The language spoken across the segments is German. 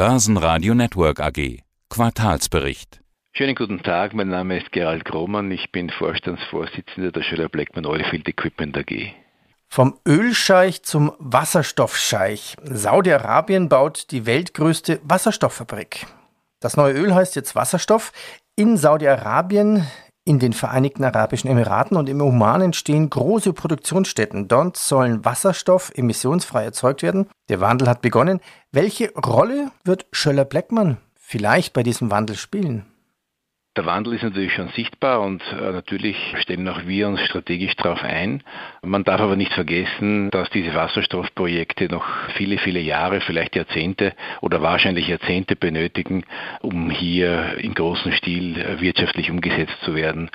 Börsenradio Network AG. Quartalsbericht. Schönen guten Tag, mein Name ist Gerald Grohmann, ich bin Vorstandsvorsitzender der Schiller Blackman Oilfield Equipment AG. Vom Ölscheich zum Wasserstoffscheich. Saudi-Arabien baut die weltgrößte Wasserstofffabrik. Das neue Öl heißt jetzt Wasserstoff. In Saudi-Arabien in den Vereinigten Arabischen Emiraten und im Oman entstehen große Produktionsstätten. Dort sollen Wasserstoff emissionsfrei erzeugt werden. Der Wandel hat begonnen. Welche Rolle wird Schöller-Bleckmann vielleicht bei diesem Wandel spielen? Der Wandel ist natürlich schon sichtbar und äh, natürlich stellen auch wir uns strategisch darauf ein. Man darf aber nicht vergessen, dass diese Wasserstoffprojekte noch viele, viele Jahre, vielleicht Jahrzehnte oder wahrscheinlich Jahrzehnte benötigen, um hier in großem Stil äh, wirtschaftlich umgesetzt zu werden.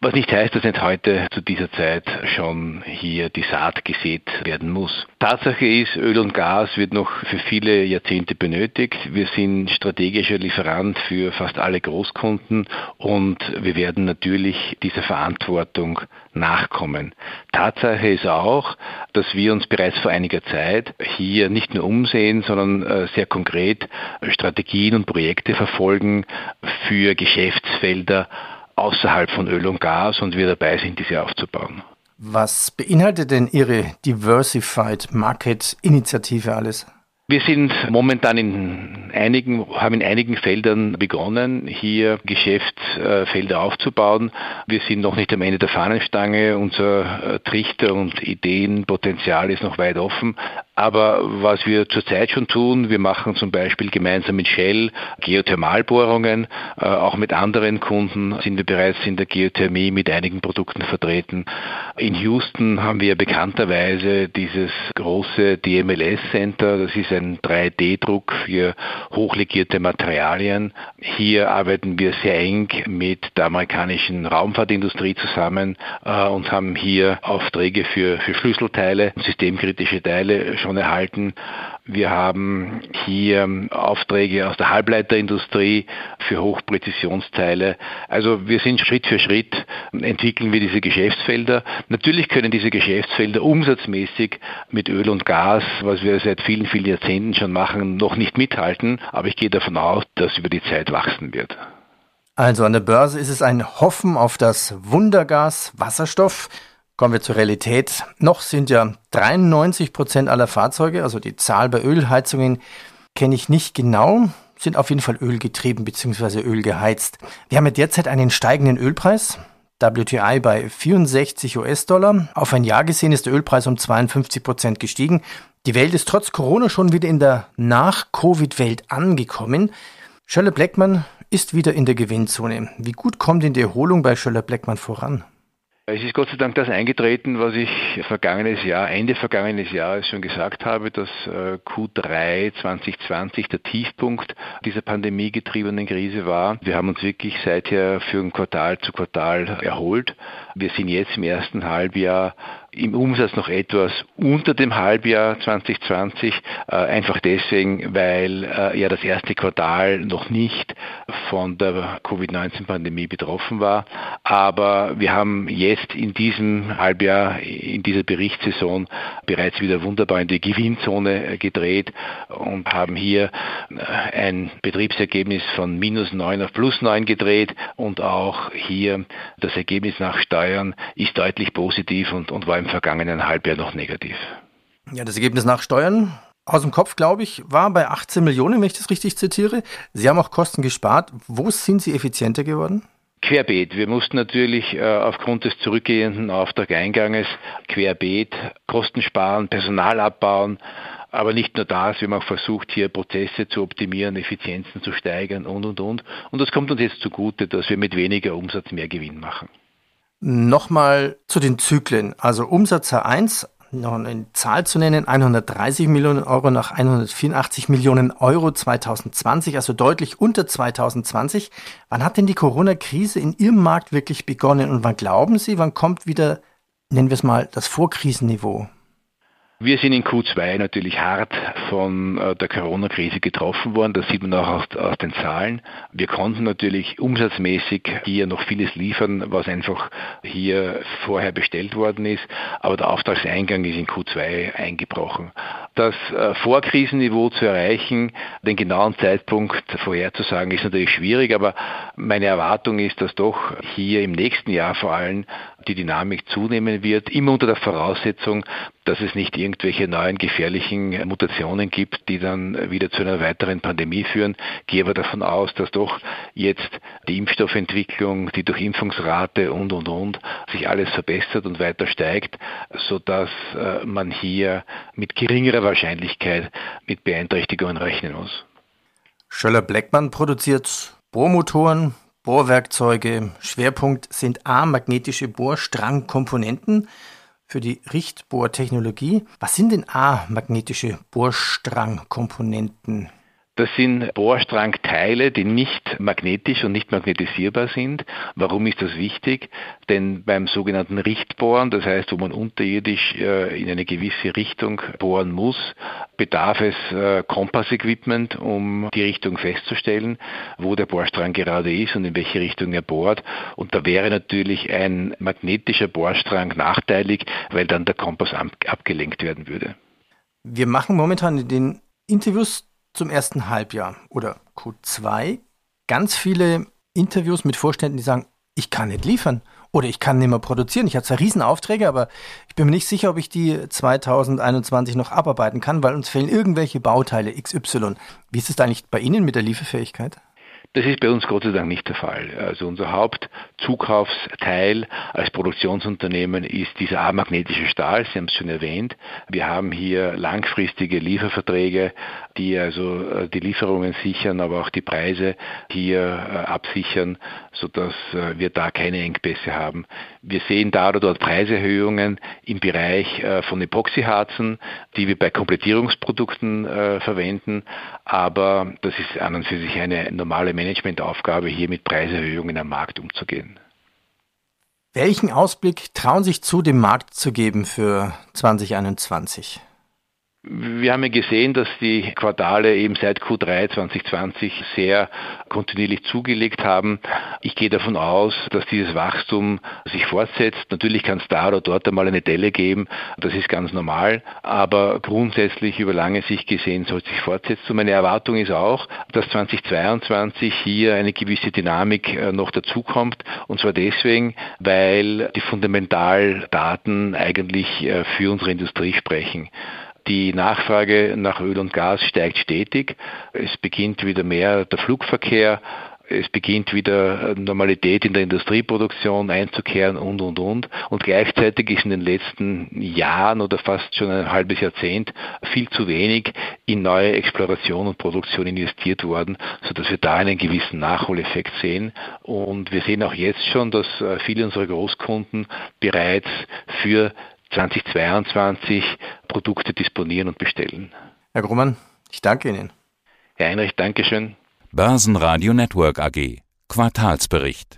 Was nicht heißt, dass nicht heute zu dieser Zeit schon hier die Saat gesät werden muss. Tatsache ist, Öl und Gas wird noch für viele Jahrzehnte benötigt. Wir sind strategischer Lieferant für fast alle Großkunden und wir werden natürlich dieser Verantwortung nachkommen. Tatsache ist auch, dass wir uns bereits vor einiger Zeit hier nicht nur umsehen, sondern äh, sehr konkret Strategien und Projekte verfolgen für Geschäftsfelder außerhalb von Öl und Gas und wir dabei sind, diese aufzubauen. Was beinhaltet denn Ihre Diversified Market Initiative alles? Wir sind momentan in einigen, haben in einigen Feldern begonnen, hier Geschäftsfelder aufzubauen. Wir sind noch nicht am Ende der Fahnenstange. Unser äh, Trichter und Ideenpotenzial ist noch weit offen. Aber was wir zurzeit schon tun, wir machen zum Beispiel gemeinsam mit Shell Geothermalbohrungen, äh, auch mit anderen Kunden sind wir bereits in der Geothermie mit einigen Produkten vertreten. In Houston haben wir bekannterweise dieses große DMLS Center, das ist ein 3D-Druck für hochlegierte Materialien. Hier arbeiten wir sehr eng mit der amerikanischen Raumfahrtindustrie zusammen äh, und haben hier Aufträge für, für Schlüsselteile, systemkritische Teile schon erhalten. Wir haben hier Aufträge aus der Halbleiterindustrie für Hochpräzisionsteile. Also wir sind Schritt für Schritt, entwickeln wir diese Geschäftsfelder. Natürlich können diese Geschäftsfelder umsatzmäßig mit Öl und Gas, was wir seit vielen, vielen Jahrzehnten schon machen, noch nicht mithalten. Aber ich gehe davon aus, dass über die Zeit wachsen wird. Also an der Börse ist es ein Hoffen auf das Wundergas Wasserstoff. Kommen wir zur Realität. Noch sind ja 93 Prozent aller Fahrzeuge, also die Zahl bei Ölheizungen kenne ich nicht genau, sind auf jeden Fall ölgetrieben bzw. ölgeheizt. Wir haben ja derzeit einen steigenden Ölpreis. WTI bei 64 US-Dollar. Auf ein Jahr gesehen ist der Ölpreis um 52 Prozent gestiegen. Die Welt ist trotz Corona schon wieder in der Nach-Covid-Welt angekommen. Schöller Blackman ist wieder in der Gewinnzone. Wie gut kommt denn die Erholung bei Schöller Blackman voran? Es ist Gott sei Dank das eingetreten, was ich vergangenes Jahr, Ende vergangenes Jahres schon gesagt habe, dass äh, Q3 2020 der Tiefpunkt dieser pandemiegetriebenen Krise war. Wir haben uns wirklich seither für ein Quartal zu Quartal erholt. Wir sind jetzt im ersten Halbjahr im Umsatz noch etwas unter dem Halbjahr 2020, äh, einfach deswegen, weil äh, ja das erste Quartal noch nicht von der Covid-19-Pandemie betroffen war. Aber wir haben jetzt in diesem Halbjahr, in dieser Berichtssaison bereits wieder wunderbar in die Gewinnzone äh, gedreht und haben hier ein Betriebsergebnis von minus 9 auf plus 9 gedreht und auch hier das Ergebnis nach Steuern ist deutlich positiv und, und war im vergangenen Halbjahr noch negativ. Ja, das Ergebnis nach Steuern aus dem Kopf, glaube ich, war bei 18 Millionen, wenn ich das richtig zitiere. Sie haben auch Kosten gespart. Wo sind Sie effizienter geworden? Querbeet. Wir mussten natürlich äh, aufgrund des zurückgehenden Auftrageinganges querbeet Kosten sparen, Personal abbauen, aber nicht nur das, wir haben auch versucht, hier Prozesse zu optimieren, Effizienzen zu steigern und, und, und. Und das kommt uns jetzt zugute, dass wir mit weniger Umsatz mehr Gewinn machen. Nochmal zu den Zyklen. Also Umsatz H1, noch eine Zahl zu nennen, 130 Millionen Euro nach 184 Millionen Euro 2020, also deutlich unter 2020. Wann hat denn die Corona-Krise in Ihrem Markt wirklich begonnen und wann glauben Sie, wann kommt wieder, nennen wir es mal, das Vorkrisenniveau? Wir sind in Q2 natürlich hart von äh, der Corona-Krise getroffen worden. Das sieht man auch aus, aus, den Zahlen. Wir konnten natürlich umsatzmäßig hier noch vieles liefern, was einfach hier vorher bestellt worden ist. Aber der Auftragseingang ist in Q2 eingebrochen. Das äh, Vorkrisenniveau zu erreichen, den genauen Zeitpunkt vorherzusagen, ist natürlich schwierig. Aber meine Erwartung ist, dass doch hier im nächsten Jahr vor allem die Dynamik zunehmen wird, immer unter der Voraussetzung, dass es nicht irgendwelche neuen gefährlichen Mutationen gibt, die dann wieder zu einer weiteren Pandemie führen. Gehe aber davon aus, dass doch jetzt die Impfstoffentwicklung, die Durchimpfungsrate und, und, und sich alles verbessert und weiter steigt, sodass äh, man hier mit geringerer Wahrscheinlichkeit mit Beeinträchtigungen rechnen muss. Schöller-Bleckmann produziert Bohrmotoren, Bohrwerkzeuge. Schwerpunkt sind A-magnetische Bohrstrangkomponenten für die Richtbohrtechnologie. Was sind denn A-magnetische Bohrstrangkomponenten? Das sind Bohrstrangteile, die nicht magnetisch und nicht magnetisierbar sind. Warum ist das wichtig? Denn beim sogenannten Richtbohren, das heißt, wo man unterirdisch äh, in eine gewisse Richtung bohren muss, bedarf es äh, Kompassequipment, um die Richtung festzustellen, wo der Bohrstrang gerade ist und in welche Richtung er bohrt. Und da wäre natürlich ein magnetischer Bohrstrang nachteilig, weil dann der Kompass abgelenkt werden würde. Wir machen momentan in den Interviews zum ersten Halbjahr oder Q2 ganz viele Interviews mit Vorständen, die sagen, ich kann nicht liefern oder ich kann nicht mehr produzieren. Ich habe zwar Riesenaufträge, aber ich bin mir nicht sicher, ob ich die 2021 noch abarbeiten kann, weil uns fehlen irgendwelche Bauteile XY. Wie ist es eigentlich bei Ihnen mit der Lieferfähigkeit? Das ist bei uns Gott sei Dank nicht der Fall. Also unser Hauptzukaufsteil als Produktionsunternehmen ist dieser amagnetische Stahl. Sie haben es schon erwähnt. Wir haben hier langfristige Lieferverträge, die also äh, die Lieferungen sichern, aber auch die Preise hier äh, absichern, sodass äh, wir da keine Engpässe haben. Wir sehen da oder dort Preiserhöhungen im Bereich von Epoxyharzen, die wir bei Komplettierungsprodukten verwenden, aber das ist an und für sich eine normale Managementaufgabe, hier mit Preiserhöhungen am Markt umzugehen. Welchen Ausblick trauen sich zu, dem Markt zu geben für 2021? Wir haben ja gesehen, dass die Quartale eben seit Q3 2020 sehr kontinuierlich zugelegt haben. Ich gehe davon aus, dass dieses Wachstum sich fortsetzt. Natürlich kann es da oder dort einmal eine Delle geben. Das ist ganz normal. Aber grundsätzlich über lange Sicht gesehen soll es sich fortsetzen. Meine Erwartung ist auch, dass 2022 hier eine gewisse Dynamik äh, noch dazukommt. Und zwar deswegen, weil die Fundamentaldaten eigentlich äh, für unsere Industrie sprechen. Die Nachfrage nach Öl und Gas steigt stetig. Es beginnt wieder mehr der Flugverkehr. Es beginnt wieder Normalität in der Industrieproduktion einzukehren und, und, und. Und gleichzeitig ist in den letzten Jahren oder fast schon ein halbes Jahrzehnt viel zu wenig in neue Exploration und Produktion investiert worden, sodass wir da einen gewissen Nachholeffekt sehen. Und wir sehen auch jetzt schon, dass äh, viele unserer Großkunden bereits für 2022 Produkte disponieren und bestellen. Herr Grummann, ich danke Ihnen. Herr Heinrich, Dankeschön. Börsenradio Network AG. Quartalsbericht.